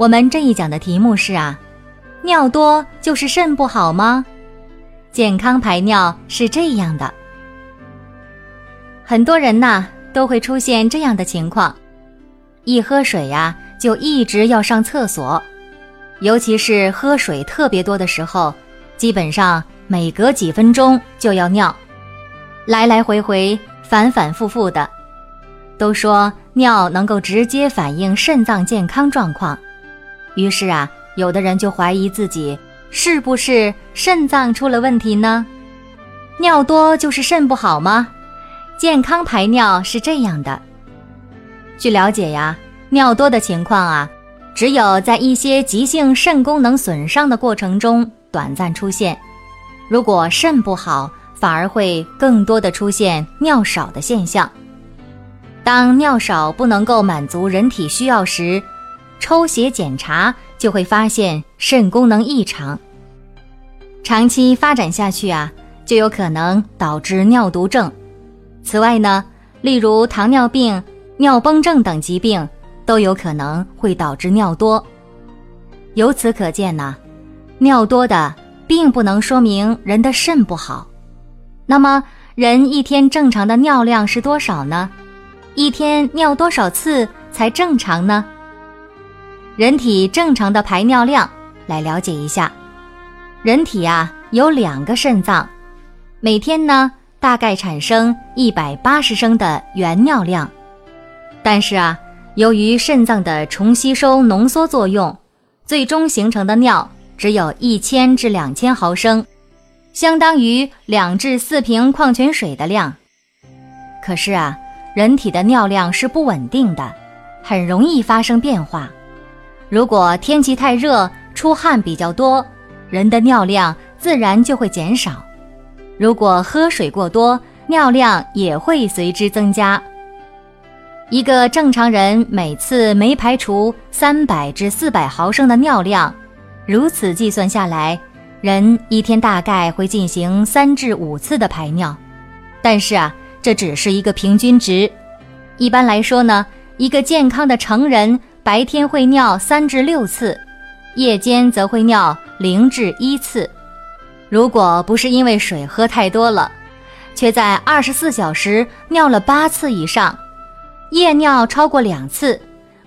我们这一讲的题目是啊，尿多就是肾不好吗？健康排尿是这样的，很多人呐都会出现这样的情况，一喝水呀就一直要上厕所，尤其是喝水特别多的时候，基本上每隔几分钟就要尿，来来回回反反复复的，都说尿能够直接反映肾脏健康状况。于是啊，有的人就怀疑自己是不是肾脏出了问题呢？尿多就是肾不好吗？健康排尿是这样的。据了解呀，尿多的情况啊，只有在一些急性肾功能损伤的过程中短暂出现。如果肾不好，反而会更多的出现尿少的现象。当尿少不能够满足人体需要时，抽血检查就会发现肾功能异常，长期发展下去啊，就有可能导致尿毒症。此外呢，例如糖尿病、尿崩症等疾病都有可能会导致尿多。由此可见呢，尿多的并不能说明人的肾不好。那么，人一天正常的尿量是多少呢？一天尿多少次才正常呢？人体正常的排尿量，来了解一下。人体啊有两个肾脏，每天呢大概产生一百八十升的原尿量，但是啊，由于肾脏的重吸收浓缩作用，最终形成的尿只有一千至两千毫升，相当于两至四瓶矿泉水的量。可是啊，人体的尿量是不稳定的，很容易发生变化。如果天气太热，出汗比较多，人的尿量自然就会减少；如果喝水过多，尿量也会随之增加。一个正常人每次没排除三百至四百毫升的尿量，如此计算下来，人一天大概会进行三至五次的排尿。但是啊，这只是一个平均值。一般来说呢，一个健康的成人。白天会尿三至六次，夜间则会尿零至一次。如果不是因为水喝太多了，却在二十四小时尿了八次以上，夜尿超过两次，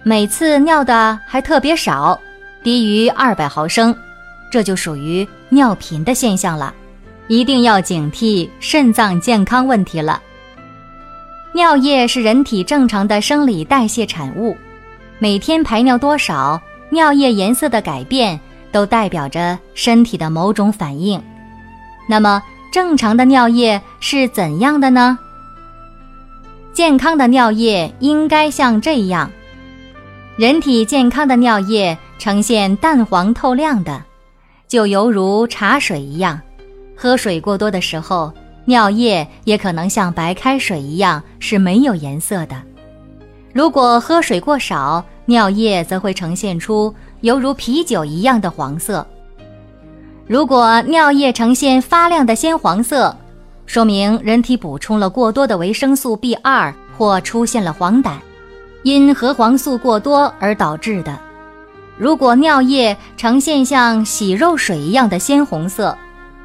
每次尿的还特别少，低于二百毫升，这就属于尿频的现象了，一定要警惕肾脏健康问题了。尿液是人体正常的生理代谢产物。每天排尿多少，尿液颜色的改变都代表着身体的某种反应。那么，正常的尿液是怎样的呢？健康的尿液应该像这样：人体健康的尿液呈现淡黄透亮的，就犹如茶水一样。喝水过多的时候，尿液也可能像白开水一样是没有颜色的。如果喝水过少，尿液则会呈现出犹如啤酒一样的黄色。如果尿液呈现发亮的鲜黄色，说明人体补充了过多的维生素 B 二或出现了黄疸，因核黄素过多而导致的。如果尿液呈现像洗肉水一样的鲜红色，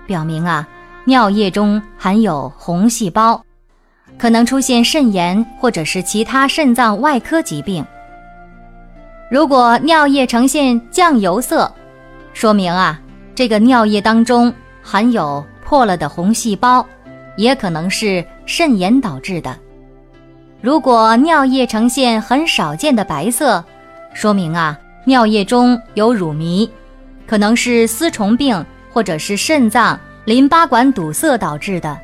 表明啊，尿液中含有红细胞。可能出现肾炎或者是其他肾脏外科疾病。如果尿液呈现酱油色，说明啊，这个尿液当中含有破了的红细胞，也可能是肾炎导致的。如果尿液呈现很少见的白色，说明啊，尿液中有乳糜，可能是丝虫病或者是肾脏淋巴管堵塞导致的。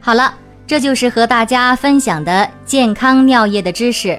好了，这就是和大家分享的健康尿液的知识。